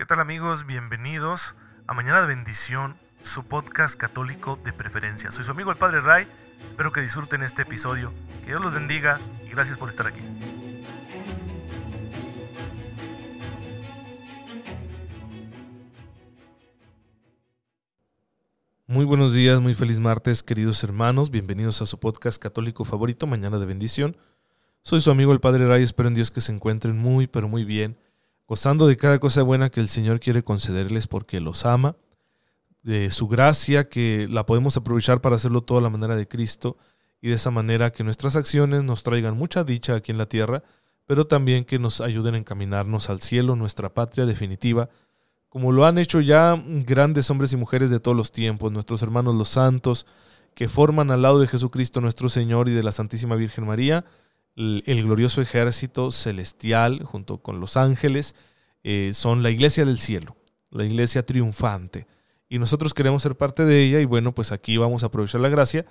¿Qué tal amigos? Bienvenidos a Mañana de Bendición, su podcast católico de preferencia. Soy su amigo el Padre Ray, espero que disfruten este episodio, que Dios los bendiga y gracias por estar aquí. Muy buenos días, muy feliz martes, queridos hermanos. Bienvenidos a su podcast católico favorito, Mañana de Bendición. Soy su amigo el Padre Ray, espero en Dios que se encuentren muy, pero muy bien gozando de cada cosa buena que el Señor quiere concederles porque los ama, de su gracia que la podemos aprovechar para hacerlo toda la manera de Cristo y de esa manera que nuestras acciones nos traigan mucha dicha aquí en la tierra, pero también que nos ayuden a encaminarnos al cielo, nuestra patria definitiva, como lo han hecho ya grandes hombres y mujeres de todos los tiempos, nuestros hermanos los santos, que forman al lado de Jesucristo nuestro Señor y de la Santísima Virgen María, el, glorioso ejército celestial junto con los ángeles, eh, son la iglesia del cielo, la iglesia triunfante. Y nosotros queremos ser parte de ella y bueno, pues aquí vamos a aprovechar la gracia,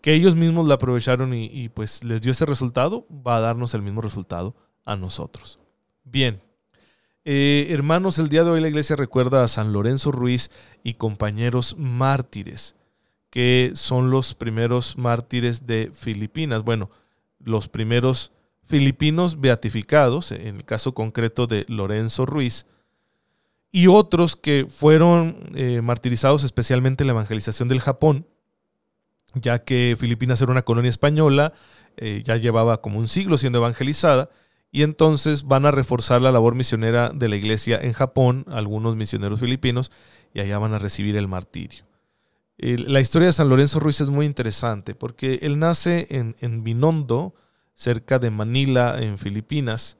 que ellos mismos la aprovecharon y, pues les dio ese resultado, va a darnos el mismo resultado a nosotros. Bien, eh, hermanos, el día de hoy la iglesia recuerda a San Lorenzo Ruiz y compañeros mártires, que son los primeros mártires de Filipinas. Bueno, los primeros filipinos beatificados, en el caso concreto de Lorenzo Ruiz, y otros que fueron eh, martirizados especialmente en la evangelización del Japón, ya que Filipinas era una colonia española, eh, ya llevaba como un siglo siendo evangelizada, y entonces van a reforzar la labor misionera de la iglesia en Japón, algunos misioneros filipinos, y allá van a recibir el martirio. La historia de San Lorenzo Ruiz es muy interesante porque él nace en, en Binondo, cerca de Manila, en Filipinas,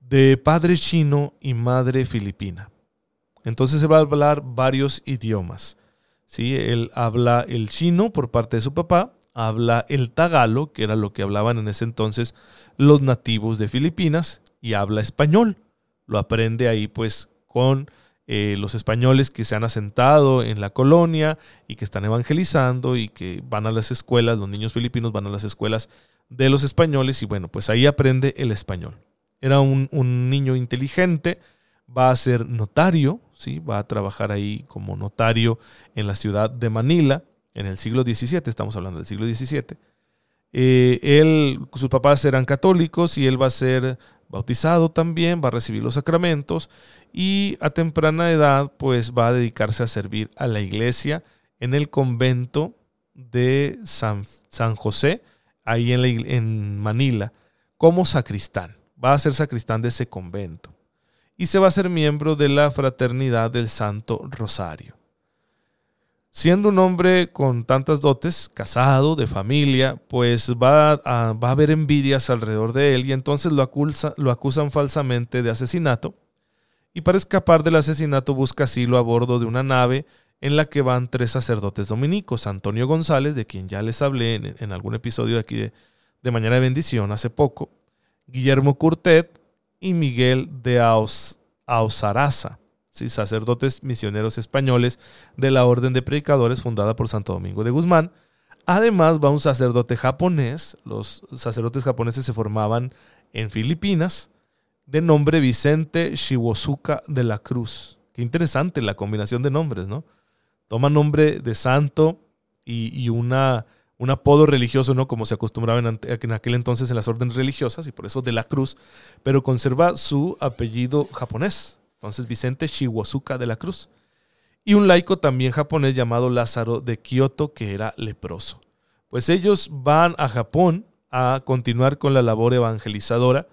de padre chino y madre filipina. Entonces se va a hablar varios idiomas. ¿sí? Él habla el chino por parte de su papá, habla el tagalo, que era lo que hablaban en ese entonces los nativos de Filipinas, y habla español. Lo aprende ahí pues con eh, los españoles que se han asentado en la colonia y que están evangelizando y que van a las escuelas, los niños filipinos van a las escuelas de los españoles y bueno, pues ahí aprende el español. Era un, niño inteligente, va a ser notario, ¿sí? va a trabajar ahí como notario en la ciudad de Manila en el siglo XVII, estamos hablando del siglo XVII. Eh, él, sus papás eran católicos y él va a ser bautizado también, va a recibir los sacramentos y a temprana edad pues va a dedicarse a servir a la iglesia en el convento de San, San José, ahí en, en Manila, como sacristán. Va a ser sacristán de ese convento y se va a ser miembro de la fraternidad del Santo Rosario. Siendo un hombre con tantas dotes, casado, de familia, pues va a, va a haber envidias alrededor de él y entonces lo, lo acusan falsamente de asesinato. Y para escapar del asesinato busca asilo a bordo de una nave en la que van tres sacerdotes dominicos, Antonio González, de quien ya les hablé en, algún episodio de aquí de, Mañana de Bendición hace poco, Guillermo Curtet y Miguel de Ausaraza sacerdotes misioneros españoles de la Orden de Predicadores fundada por Santo Domingo de Guzmán. Además va un sacerdote japonés, los sacerdotes japoneses se formaban en Filipinas, de nombre Vicente Shiwosuka de la Cruz. Qué interesante la combinación de nombres, ¿no? Toma nombre de santo y, una, un apodo religioso, ¿no? Como se acostumbraba en, en, aquel entonces en las órdenes religiosas, y por eso de la Cruz, pero conserva su apellido japonés, entonces Vicente Shiwosuka de la Cruz, y un laico también japonés llamado Lázaro de Kioto, que era leproso. Pues ellos van a Japón a continuar con la labor evangelizadora,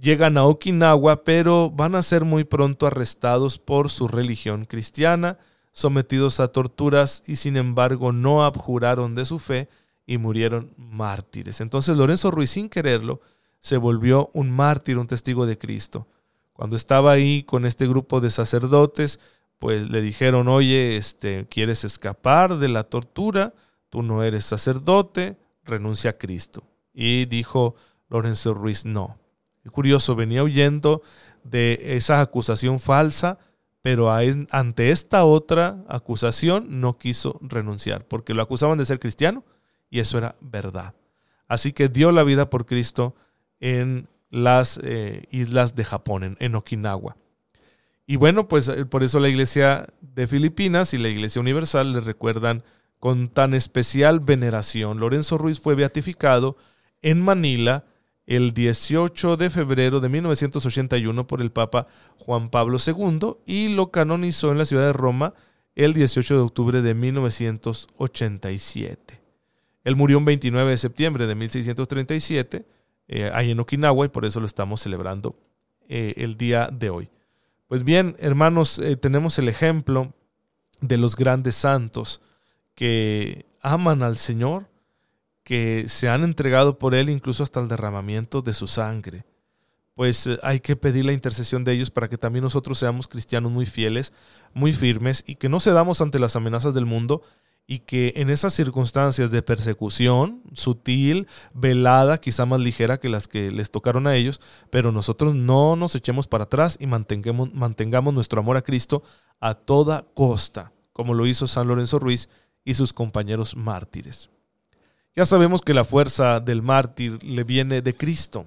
llegan a Okinawa, pero van a ser muy pronto arrestados por su religión cristiana, sometidos a torturas y sin embargo no abjuraron de su fe y murieron mártires. Entonces Lorenzo Ruiz, sin quererlo, se volvió un mártir, un testigo de Cristo. Cuando estaba ahí con este grupo de sacerdotes, pues le dijeron, oye, este, ¿quieres escapar de la tortura? Tú no eres sacerdote, renuncia a Cristo. Y dijo Lorenzo Ruiz, no. Y curioso, venía huyendo de esa acusación falsa, pero ante esta otra acusación no quiso renunciar, porque lo acusaban de ser cristiano y eso era verdad. Así que dio la vida por Cristo en las eh, islas de Japón, en, Okinawa. Y bueno, pues eh, por eso la iglesia de Filipinas y la iglesia universal le recuerdan con tan especial veneración. Lorenzo Ruiz fue beatificado en Manila el 18 de febrero de 1981 por el Papa Juan Pablo II y lo canonizó en la ciudad de Roma el 18 de octubre de 1987. Él murió un 29 de septiembre de 1637, eh, ahí en Okinawa, y por eso lo estamos celebrando eh, el día de hoy. Pues bien, hermanos, eh, tenemos el ejemplo de los grandes santos que aman al Señor, que se han entregado por Él incluso hasta el derramamiento de su sangre. Pues hay que pedir la intercesión de ellos para que también nosotros seamos cristianos muy fieles, muy firmes y que no cedamos ante las amenazas del mundo y que en esas circunstancias de persecución sutil, velada, quizá más ligera que las que les tocaron a ellos, pero nosotros no nos echemos para atrás y mantengamos, mantengamos nuestro amor a Cristo a toda costa, como lo hizo San Lorenzo Ruiz y sus compañeros mártires. Ya sabemos que la fuerza del mártir le viene de Cristo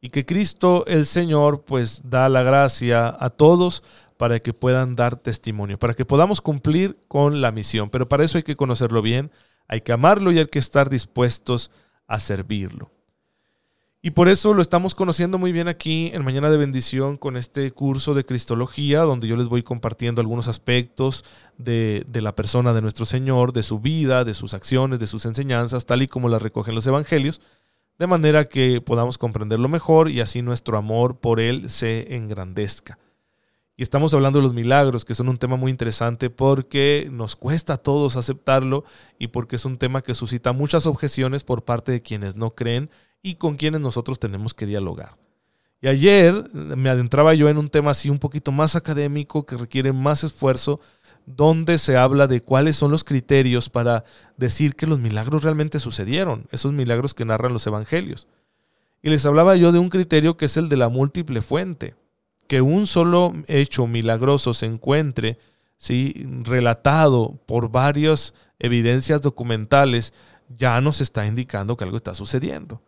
y que Cristo el Señor pues da la gracia a todos para que puedan dar testimonio, para que podamos cumplir con la misión. Pero para eso hay que conocerlo bien, hay que amarlo y hay que estar dispuestos a servirlo. Y por eso lo estamos conociendo muy bien aquí en Mañana de Bendición con este curso de Cristología, donde yo les voy compartiendo algunos aspectos de, de, la persona de nuestro Señor, de su vida, de sus acciones, de sus enseñanzas, tal y como las recogen los Evangelios, de manera que podamos comprenderlo mejor y así nuestro amor por Él se engrandezca. Y estamos hablando de los milagros, que son un tema muy interesante porque nos cuesta a todos aceptarlo y porque es un tema que suscita muchas objeciones por parte de quienes no creen y con quienes nosotros tenemos que dialogar. Y ayer me adentraba yo en un tema así un poquito más académico que requiere más esfuerzo, donde se habla de cuáles son los criterios para decir que los milagros realmente sucedieron, esos milagros que narran los evangelios. Y les hablaba yo de un criterio que es el de la múltiple fuente que un solo hecho milagroso se encuentre ¿sí? relatado por varias evidencias documentales, ya nos está indicando que algo está sucediendo.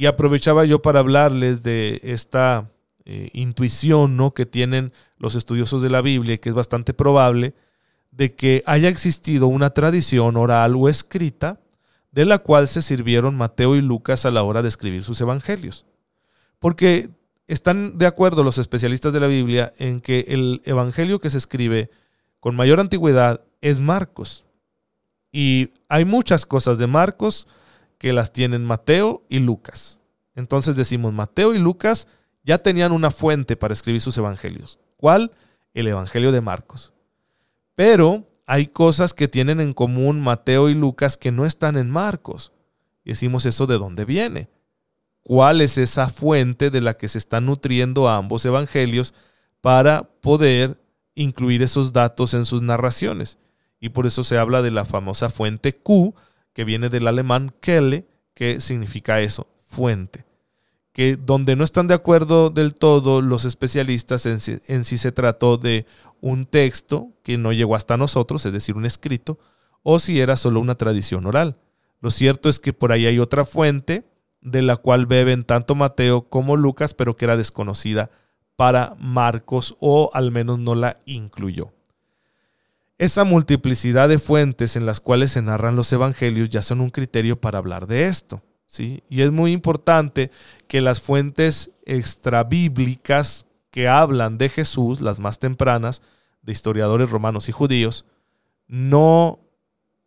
Y aprovechaba yo para hablarles de esta eh, intuición ¿no? que tienen los estudiosos de la Biblia, que es bastante probable, de que haya existido una tradición oral o escrita de la cual se sirvieron Mateo y Lucas a la hora de escribir sus evangelios. Porque están de acuerdo los especialistas de la Biblia en que el evangelio que se escribe con mayor antigüedad es Marcos. Y hay muchas cosas de Marcos que las tienen Mateo y Lucas. Entonces decimos, Mateo y Lucas ya tenían una fuente para escribir sus evangelios. ¿Cuál? El Evangelio de Marcos. Pero hay cosas que tienen en común Mateo y Lucas que no están en Marcos. Y decimos eso de dónde viene cuál es esa fuente de la que se están nutriendo ambos evangelios para poder incluir esos datos en sus narraciones. Y por eso se habla de la famosa fuente Q, que viene del alemán Quelle, que significa eso, fuente. Que donde no están de acuerdo del todo los especialistas en si, en si se trató de un texto que no llegó hasta nosotros, es decir, un escrito, o si era solo una tradición oral. Lo cierto es que por ahí hay otra fuente de la cual beben tanto Mateo como Lucas, pero que era desconocida para Marcos o al menos no la incluyó. Esa multiplicidad de fuentes en las cuales se narran los evangelios ya son un criterio para hablar de esto. ¿sí? Y es muy importante que las fuentes extrabíblicas que hablan de Jesús, las más tempranas, de historiadores romanos y judíos, no,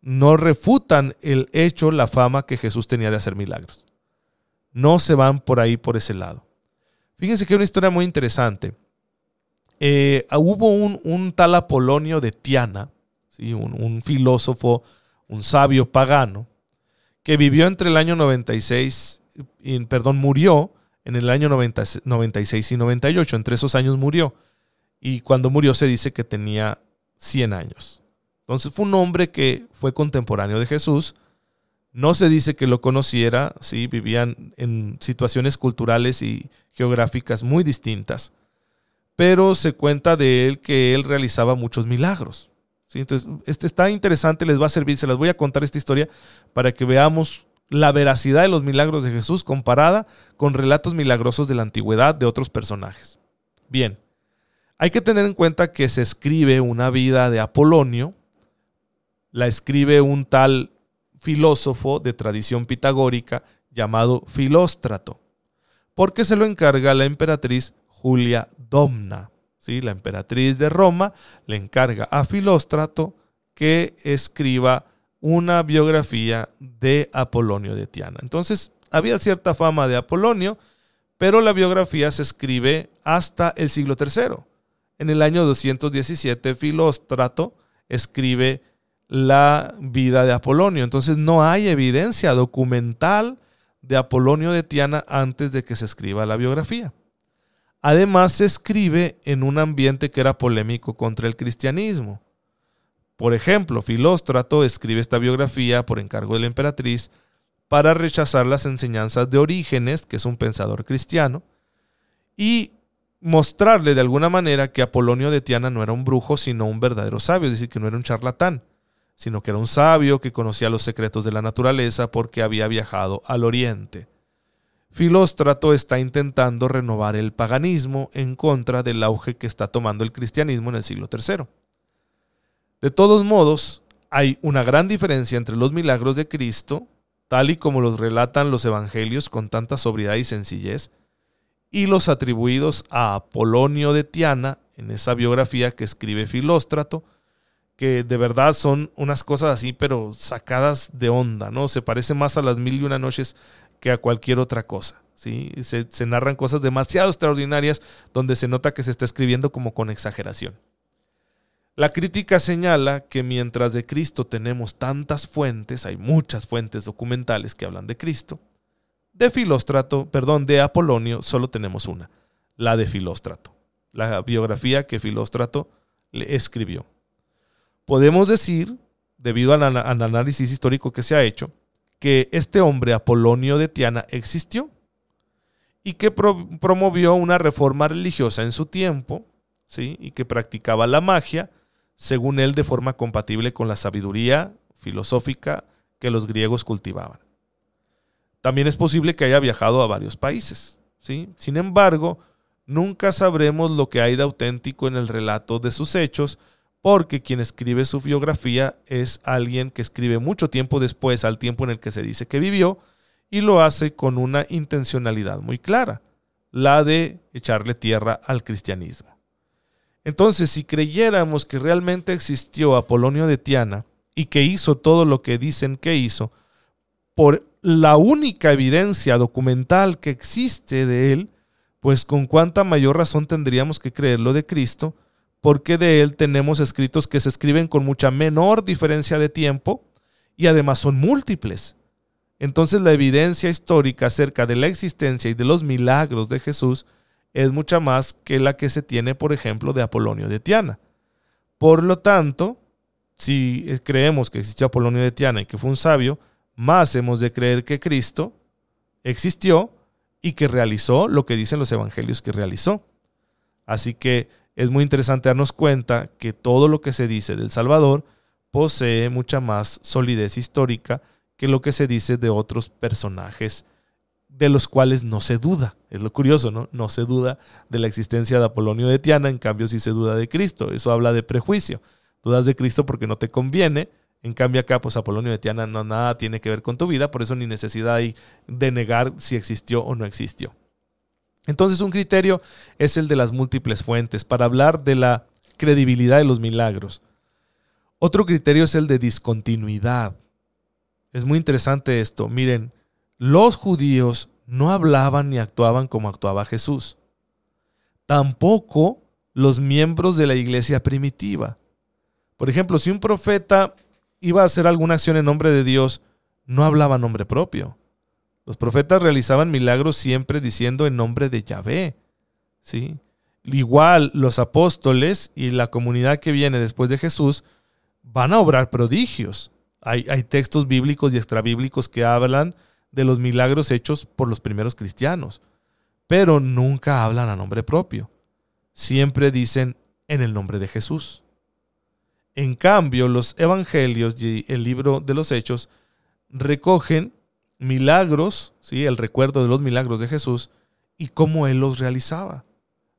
no refutan el hecho, la fama que Jesús tenía de hacer milagros no se van por ahí, por ese lado. Fíjense que hay una historia muy interesante. Eh, hubo un, tal Apolonio de Tiana, ¿sí? un, filósofo, un sabio pagano, que vivió entre el año 96, perdón, murió en el año 96 y 98, entre esos años murió. Y cuando murió se dice que tenía 100 años. Entonces fue un hombre que fue contemporáneo de Jesús, no se dice que lo conociera, sí, vivían en situaciones culturales y geográficas muy distintas, pero se cuenta de él que él realizaba muchos milagros. Entonces, este está interesante, les va a servir, se las voy a contar esta historia para que veamos la veracidad de los milagros de Jesús comparada con relatos milagrosos de la antigüedad de otros personajes. Bien, Hay que tener en cuenta que se escribe una vida de Apolonio, la escribe un tal filósofo de tradición pitagórica llamado Filóstrato, porque se lo encarga la emperatriz Julia Domna. ¿sí? La emperatriz de Roma le encarga a Filóstrato que escriba una biografía de Apolonio de Tiana. Entonces, había cierta fama de Apolonio, pero la biografía se escribe hasta el siglo III. En el año 217, Filóstrato escribe la vida de Apolonio. Entonces no hay evidencia documental de Apolonio de Tiana antes de que se escriba la biografía. Además se escribe en un ambiente que era polémico contra el cristianismo. Por ejemplo, Filóstrato escribe esta biografía por encargo de la emperatriz para rechazar las enseñanzas de Orígenes, que es un pensador cristiano, y mostrarle de alguna manera que Apolonio de Tiana no era un brujo, sino un verdadero sabio, es decir, que no era un charlatán, sino que era un sabio que conocía los secretos de la naturaleza porque había viajado al oriente. Filóstrato está intentando renovar el paganismo en contra del auge que está tomando el cristianismo en el siglo III. De todos modos, hay una gran diferencia entre los milagros de Cristo, tal y como los relatan los evangelios con tanta sobriedad y sencillez, y los atribuidos a Apolonio de Tiana en esa biografía que escribe Filóstrato, que de verdad son unas cosas así, pero sacadas de onda, ¿no? Se parece más a las mil y una noches que a cualquier otra cosa, ¿sí? Se, se narran cosas demasiado extraordinarias donde se nota que se está escribiendo como con exageración. La crítica señala que mientras de Cristo tenemos tantas fuentes, hay muchas fuentes documentales que hablan de Cristo, de Filóstrato, perdón, de Apolonio solo tenemos una, la de Filóstrato, la biografía que Filóstrato le escribió. Podemos decir, debido al, análisis histórico que se ha hecho, que este hombre Apolonio de Tiana existió y que promovió una reforma religiosa en su tiempo, ¿sí? y que practicaba la magia, según él, de forma compatible con la sabiduría filosófica que los griegos cultivaban. También es posible que haya viajado a varios países. ¿sí? Sin embargo, nunca sabremos lo que hay de auténtico en el relato de sus hechos, porque quien escribe su biografía es alguien que escribe mucho tiempo después al tiempo en el que se dice que vivió, y lo hace con una intencionalidad muy clara, la de echarle tierra al cristianismo. Entonces, si creyéramos que realmente existió Apolonio de Tiana y que hizo todo lo que dicen que hizo, por la única evidencia documental que existe de él, pues con cuánta mayor razón tendríamos que creerlo de Cristo, porque de él tenemos escritos que se escriben con mucha menor diferencia de tiempo y además son múltiples. Entonces la evidencia histórica acerca de la existencia y de los milagros de Jesús es mucha más que la que se tiene, por ejemplo, de Apolonio de Tiana. Por lo tanto, si creemos que existió Apolonio de Tiana y que fue un sabio, más hemos de creer que Cristo existió y que realizó lo que dicen los evangelios que realizó. Así que es muy interesante darnos cuenta que todo lo que se dice del Salvador posee mucha más solidez histórica que lo que se dice de otros personajes de los cuales no se duda. Es lo curioso, ¿no? No se duda de la existencia de Apolonio de Tiana, en cambio sí se duda de Cristo. Eso habla de prejuicio. Dudas de Cristo porque no te conviene. En cambio acá, pues Apolonio de Tiana no nada tiene que ver con tu vida, por eso ni necesidad hay de negar si existió o no existió. Entonces un criterio es el de las múltiples fuentes para hablar de la credibilidad de los milagros. Otro criterio es el de discontinuidad. Es muy interesante esto. Miren, los judíos no hablaban ni actuaban como actuaba Jesús. Tampoco los miembros de la iglesia primitiva. Por ejemplo, si un profeta iba a hacer alguna acción en nombre de Dios, no hablaba nombre propio. Los profetas realizaban milagros siempre diciendo en nombre de Yahvé. ¿sí? Igual los apóstoles y la comunidad que viene después de Jesús van a obrar prodigios. Hay, hay textos bíblicos y extrabíblicos que hablan de los milagros hechos por los primeros cristianos, pero nunca hablan a nombre propio. Siempre dicen en el nombre de Jesús. En cambio, los evangelios y el libro de los hechos recogen milagros, ¿sí? el recuerdo de los milagros de Jesús y cómo él los realizaba,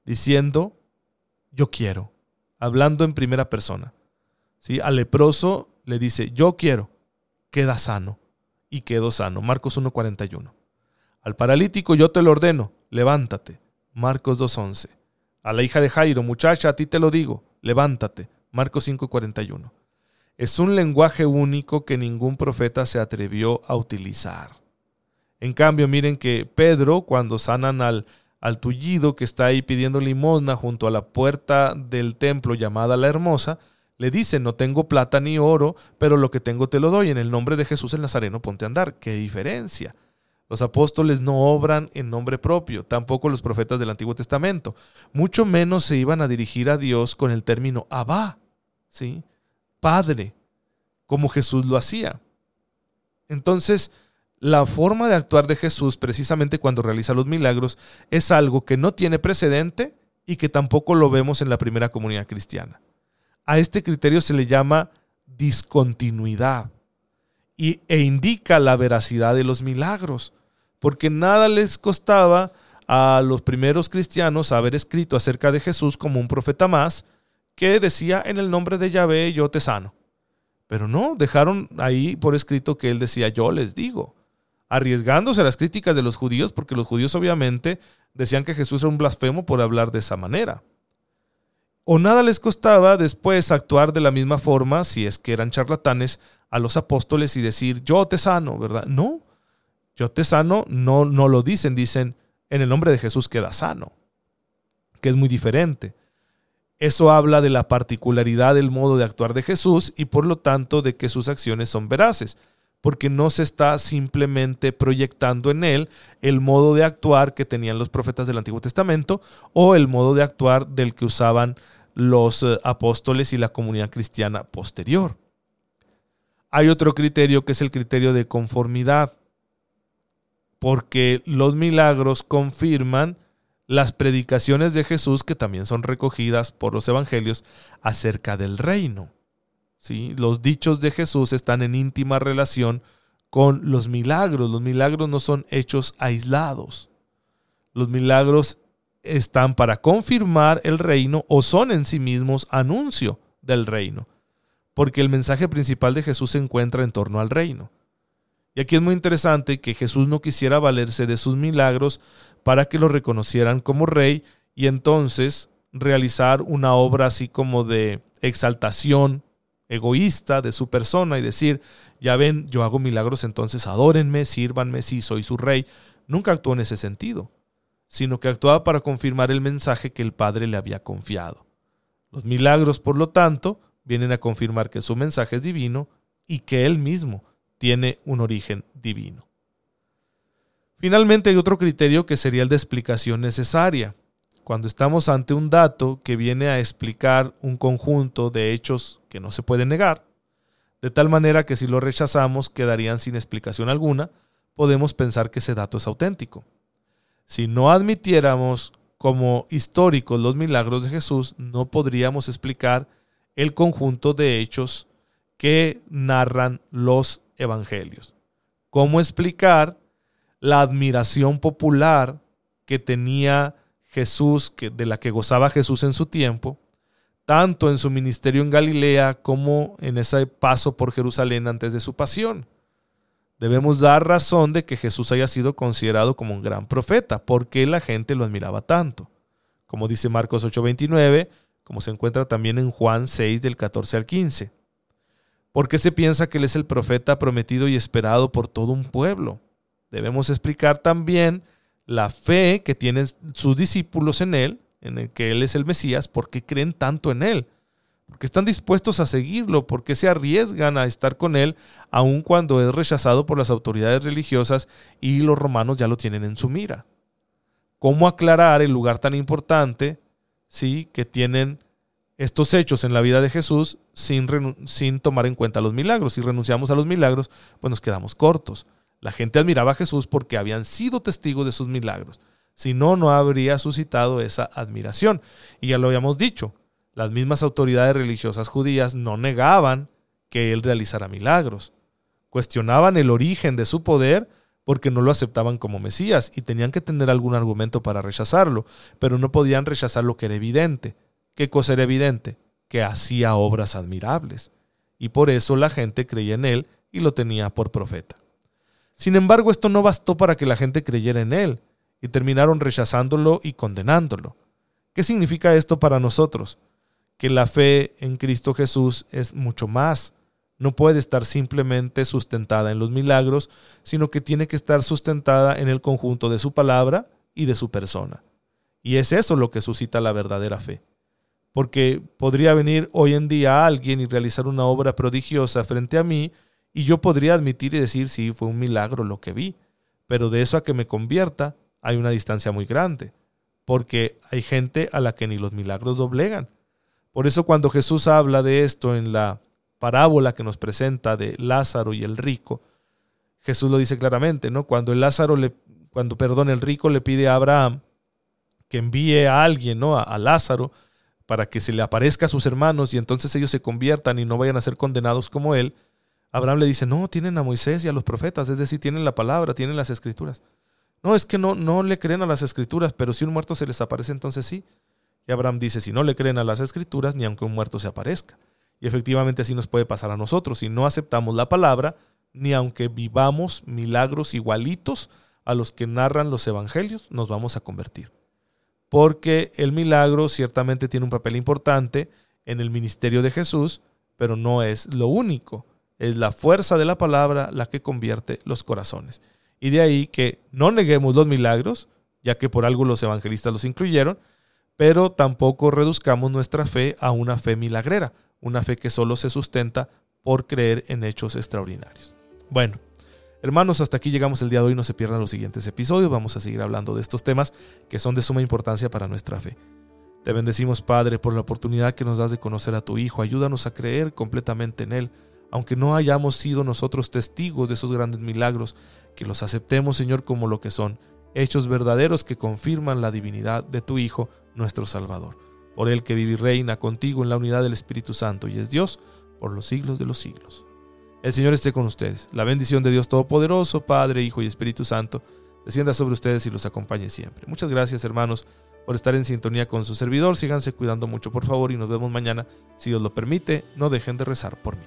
diciendo, yo quiero, hablando en primera persona. ¿Sí? Al leproso le dice, yo quiero, queda sano. Y quedó sano. Marcos 1.41. Al paralítico yo te lo ordeno, levántate. Marcos 2.11. A la hija de Jairo, muchacha, a ti te lo digo, levántate. Marcos 5.41. Es un lenguaje único que ningún profeta se atrevió a utilizar. En cambio, miren que Pedro, cuando sanan al, al tullido que está ahí pidiendo limosna junto a la puerta del templo llamada la Hermosa, le dice, no tengo plata ni oro, pero lo que tengo te lo doy. En el nombre de Jesús el Nazareno ponte a andar. ¿Qué diferencia? Los apóstoles no obran en nombre propio, tampoco los profetas del Antiguo Testamento. Mucho menos se iban a dirigir a Dios con el término Abba, ¿sí? Padre, como Jesús lo hacía. Entonces, la forma de actuar de Jesús precisamente cuando realiza los milagros es algo que no tiene precedente y que tampoco lo vemos en la primera comunidad cristiana. A este criterio se le llama discontinuidad y, e indica la veracidad de los milagros, porque nada les costaba a los primeros cristianos haber escrito acerca de Jesús como un profeta más que decía en el nombre de Yahvé yo te sano. Pero no, dejaron ahí por escrito que él decía yo les digo, arriesgándose las críticas de los judíos porque los judíos obviamente decían que Jesús era un blasfemo por hablar de esa manera. O nada les costaba después actuar de la misma forma, si es que eran charlatanes, a los apóstoles y decir, yo te sano, ¿verdad? No, yo te sano, no, no lo dicen, dicen, en el nombre de Jesús queda sano, que es muy diferente. Eso habla de la particularidad del modo de actuar de Jesús y por lo tanto de que sus acciones son veraces, porque no se está simplemente proyectando en él el modo de actuar que tenían los profetas del Antiguo Testamento o el modo de actuar del que usaban los eh, apóstoles y la comunidad cristiana posterior. Hay otro criterio que es el criterio de conformidad, porque los milagros confirman las predicaciones de Jesús que también son recogidas por los evangelios acerca del reino. ¿sí? Los dichos de Jesús están en íntima relación con los milagros. Los milagros no son hechos aislados. Los milagros están para confirmar el reino o son en sí mismos anuncio del reino, porque el mensaje principal de Jesús se encuentra en torno al reino. Y aquí es muy interesante que Jesús no quisiera valerse de sus milagros para que lo reconocieran como rey y entonces realizar una obra así como de exaltación egoísta de su persona y decir, ya ven, yo hago milagros, entonces adórenme, sírvanme, sí, soy su rey. Nunca actuó en ese sentido sino que actuaba para confirmar el mensaje que el Padre le había confiado. Los milagros, por lo tanto, vienen a confirmar que su mensaje es divino y que él mismo tiene un origen divino. Finalmente hay otro criterio que sería el de explicación necesaria. Cuando estamos ante un dato que viene a explicar un conjunto de hechos que no se pueden negar, de tal manera que si lo rechazamos quedarían sin explicación alguna, podemos pensar que ese dato es auténtico. Si no admitiéramos como históricos los milagros de Jesús, no podríamos explicar el conjunto de hechos que narran los evangelios. ¿Cómo explicar la admiración popular que tenía Jesús, que, de la que gozaba Jesús en su tiempo, tanto en su ministerio en Galilea como en ese paso por Jerusalén antes de su pasión? debemos dar razón de que Jesús haya sido considerado como un gran profeta, porque la gente lo admiraba tanto. Como dice Marcos 8:29, como se encuentra también en Juan 6 del 14 al 15. Porque se piensa que Él es el profeta prometido y esperado por todo un pueblo. Debemos explicar también la fe que tienen sus discípulos en Él, en el que Él es el Mesías, porque creen tanto en Él porque están dispuestos a seguirlo, porque se arriesgan a estar con él, aun cuando es rechazado por las autoridades religiosas y los romanos ya lo tienen en su mira. ¿Cómo aclarar el lugar tan importante sí, que tienen estos hechos en la vida de Jesús sin, sin tomar en cuenta los milagros? Si renunciamos a los milagros, pues nos quedamos cortos. La gente admiraba a Jesús porque habían sido testigos de sus milagros. Si no, no habría suscitado esa admiración. Y ya lo habíamos dicho, las mismas autoridades religiosas judías no negaban que él realizara milagros. Cuestionaban el origen de su poder porque no lo aceptaban como Mesías y tenían que tener algún argumento para rechazarlo, pero no podían rechazar lo que era evidente, ¿qué cosa era evidente? Que hacía obras admirables. Y por eso la gente creía en él y lo tenía por profeta. Sin embargo, esto no bastó para que la gente creyera en él, y terminaron rechazándolo y condenándolo. ¿Qué significa esto para nosotros? Que la fe en Cristo Jesús es mucho más. No puede estar simplemente sustentada en los milagros, sino que tiene que estar sustentada en el conjunto de su palabra y de su persona. Y es eso lo que suscita la verdadera fe. Porque podría venir hoy en día alguien y realizar una obra prodigiosa frente a mí, y yo podría admitir y decir, sí, fue un milagro lo que vi, pero de eso a que me convierta hay una distancia muy grande, porque hay gente a la que ni los milagros doblegan. Por eso cuando Jesús habla de esto en la parábola que nos presenta de Lázaro y el rico, Jesús lo dice claramente, ¿no? Cuando el Lázaro le cuando perdón el rico le pide a Abraham que envíe a alguien, ¿no? A, Lázaro para que se le aparezca a sus hermanos y entonces ellos se conviertan y no vayan a ser condenados como él. Abraham le dice, no, tienen a Moisés y a los profetas, es decir, tienen la palabra, tienen las escrituras. No, es que no, no le creen a las escrituras, pero si un muerto se les aparece, entonces sí. Y Abraham dice, si no le creen a las escrituras, ni aunque un muerto se aparezca. Y efectivamente así nos puede pasar a nosotros. Si no aceptamos la palabra, ni aunque vivamos milagros igualitos a los que narran los evangelios, nos vamos a convertir. Porque el milagro ciertamente tiene un papel importante en el ministerio de Jesús, pero no es lo único. Es la fuerza de la palabra la que convierte los corazones. Y de ahí que no neguemos los milagros, ya que por algo los evangelistas los incluyeron, pero tampoco reduzcamos nuestra fe a una fe milagrera, una fe que solo se sustenta por creer en hechos extraordinarios. Bueno, hermanos, hasta aquí llegamos el día de hoy, no se pierdan los siguientes episodios, vamos a seguir hablando de estos temas que son de suma importancia para nuestra fe. Te bendecimos, Padre, por la oportunidad que nos das de conocer a tu Hijo, ayúdanos a creer completamente en Él, aunque no hayamos sido nosotros testigos de esos grandes milagros, que los aceptemos, Señor, como lo que son, hechos verdaderos que confirman la divinidad de tu Hijo, nuestro Salvador. Por Él que vive y reina contigo en la unidad del Espíritu Santo y es Dios por los siglos de los siglos. El Señor esté con ustedes. La bendición de Dios Todopoderoso, Padre, Hijo y Espíritu Santo, descienda sobre ustedes y los acompañe siempre. Muchas gracias, hermanos, por estar en sintonía con su servidor. Síganse cuidando mucho, por favor, y nos vemos mañana. Si Dios lo permite, no dejen de rezar por mí.